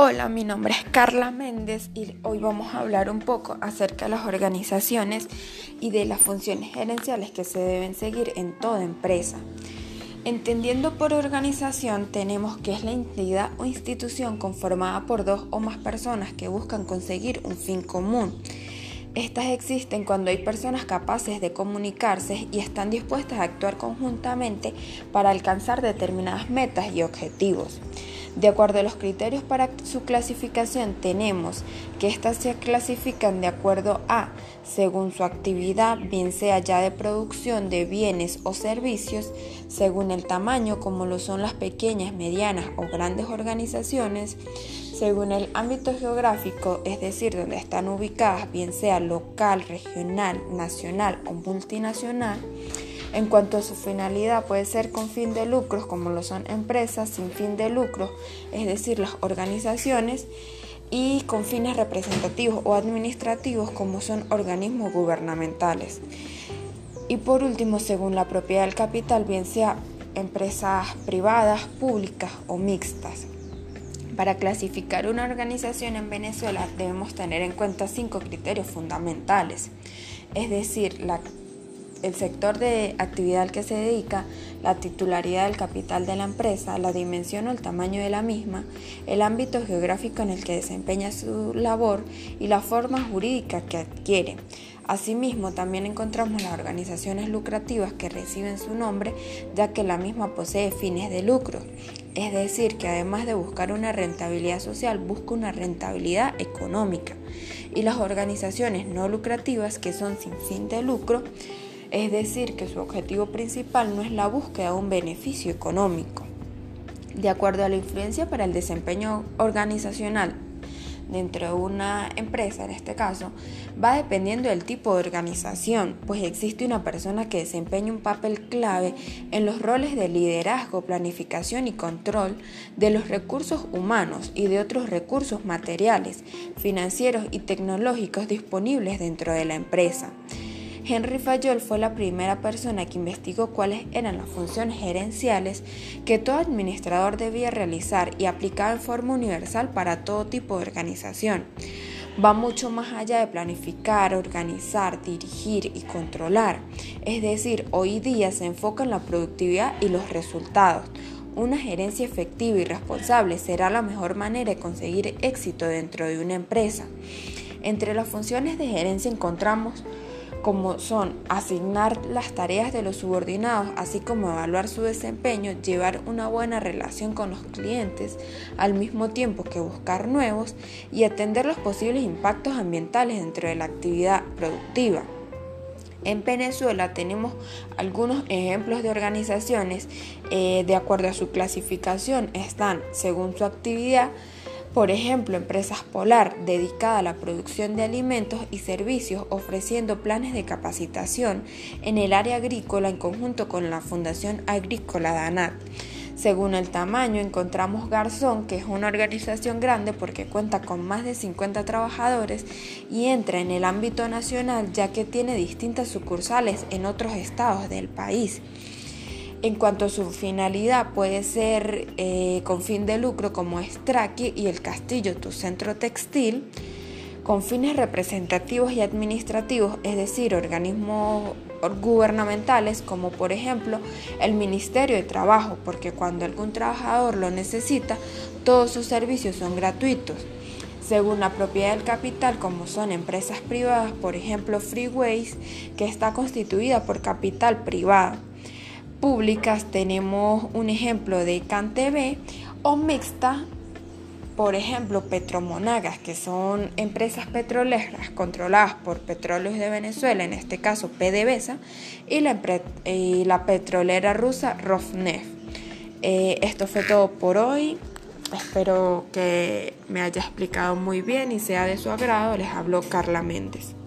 Hola, mi nombre es Carla Méndez y hoy vamos a hablar un poco acerca de las organizaciones y de las funciones gerenciales que se deben seguir en toda empresa. Entendiendo por organización tenemos que es la entidad o institución conformada por dos o más personas que buscan conseguir un fin común. Estas existen cuando hay personas capaces de comunicarse y están dispuestas a actuar conjuntamente para alcanzar determinadas metas y objetivos. De acuerdo a los criterios para su clasificación, tenemos que éstas se clasifican de acuerdo a, según su actividad, bien sea ya de producción de bienes o servicios, según el tamaño, como lo son las pequeñas, medianas o grandes organizaciones, según el ámbito geográfico, es decir, donde están ubicadas, bien sea local, regional, nacional o multinacional, en cuanto a su finalidad, puede ser con fin de lucros, como lo son empresas sin fin de lucro, es decir, las organizaciones, y con fines representativos o administrativos, como son organismos gubernamentales. Y por último, según la propiedad del capital, bien sea empresas privadas, públicas o mixtas. Para clasificar una organización en Venezuela debemos tener en cuenta cinco criterios fundamentales, es decir, la el sector de actividad al que se dedica, la titularidad del capital de la empresa, la dimensión o el tamaño de la misma, el ámbito geográfico en el que desempeña su labor y la forma jurídica que adquiere. Asimismo, también encontramos las organizaciones lucrativas que reciben su nombre ya que la misma posee fines de lucro, es decir, que además de buscar una rentabilidad social, busca una rentabilidad económica. Y las organizaciones no lucrativas que son sin fin de lucro, es decir, que su objetivo principal no es la búsqueda de un beneficio económico. De acuerdo a la influencia para el desempeño organizacional dentro de una empresa, en este caso, va dependiendo del tipo de organización, pues existe una persona que desempeña un papel clave en los roles de liderazgo, planificación y control de los recursos humanos y de otros recursos materiales, financieros y tecnológicos disponibles dentro de la empresa. Henry Fayol fue la primera persona que investigó cuáles eran las funciones gerenciales que todo administrador debía realizar y aplicaba en forma universal para todo tipo de organización. Va mucho más allá de planificar, organizar, dirigir y controlar. Es decir, hoy día se enfoca en la productividad y los resultados. Una gerencia efectiva y responsable será la mejor manera de conseguir éxito dentro de una empresa. Entre las funciones de gerencia encontramos como son asignar las tareas de los subordinados, así como evaluar su desempeño, llevar una buena relación con los clientes, al mismo tiempo que buscar nuevos y atender los posibles impactos ambientales dentro de la actividad productiva. En Venezuela tenemos algunos ejemplos de organizaciones, eh, de acuerdo a su clasificación, están según su actividad, por ejemplo, Empresas Polar, dedicada a la producción de alimentos y servicios, ofreciendo planes de capacitación en el área agrícola en conjunto con la Fundación Agrícola DANAT. Según el tamaño, encontramos Garzón, que es una organización grande porque cuenta con más de 50 trabajadores y entra en el ámbito nacional ya que tiene distintas sucursales en otros estados del país. En cuanto a su finalidad, puede ser eh, con fin de lucro como es y el Castillo, tu centro textil, con fines representativos y administrativos, es decir, organismos gubernamentales como por ejemplo el Ministerio de Trabajo, porque cuando algún trabajador lo necesita, todos sus servicios son gratuitos. Según la propiedad del capital, como son empresas privadas, por ejemplo Freeways, que está constituida por capital privado públicas tenemos un ejemplo de CanTV o mixta, por ejemplo Petromonagas, que son empresas petroleras controladas por Petróleos de Venezuela, en este caso PDVSA, y la, petrolera rusa Rosneft. Eh, esto fue todo por hoy. Espero que me haya explicado muy bien y sea de su agrado. Les habló Carla Méndez.